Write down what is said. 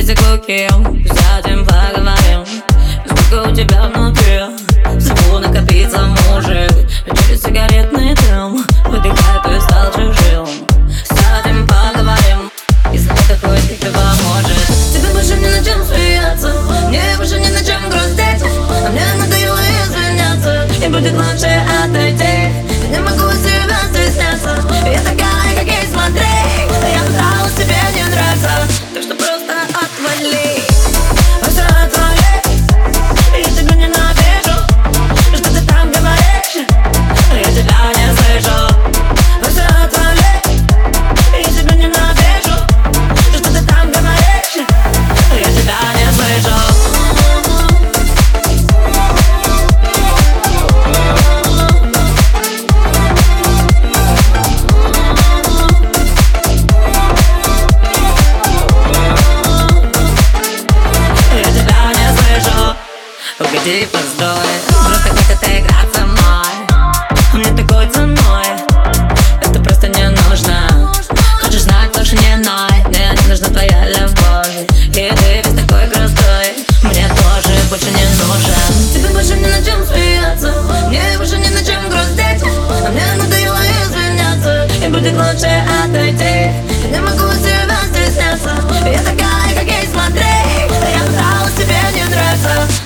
бессиклуки Сядем, поговорим Сколько у тебя внутри? Всего накопиться может Через сигаретный дым Выдыхай, ты стал чужим. Сядем, поговорим. Если такой ты поможет. Тебе больше не на чем смеяться. Мне больше не на чем грустить. А мне надоело извиняться. И будет лучше отойти ты поздой Вдруг игра со мной. Мне такой ценой. Это просто не нужно. Хочешь знать, лучше не ной Мне не нужна твоя любовь. И ты без такой грустой Мне тоже больше не нужен Тебе больше не на чем смеяться. Мне больше не на чем грустить. А мне надоело извиняться. И будет лучше отойти. Я не могу себя стесняться. Я такая, как есть, смотри. Я пыталась, тебе не нравится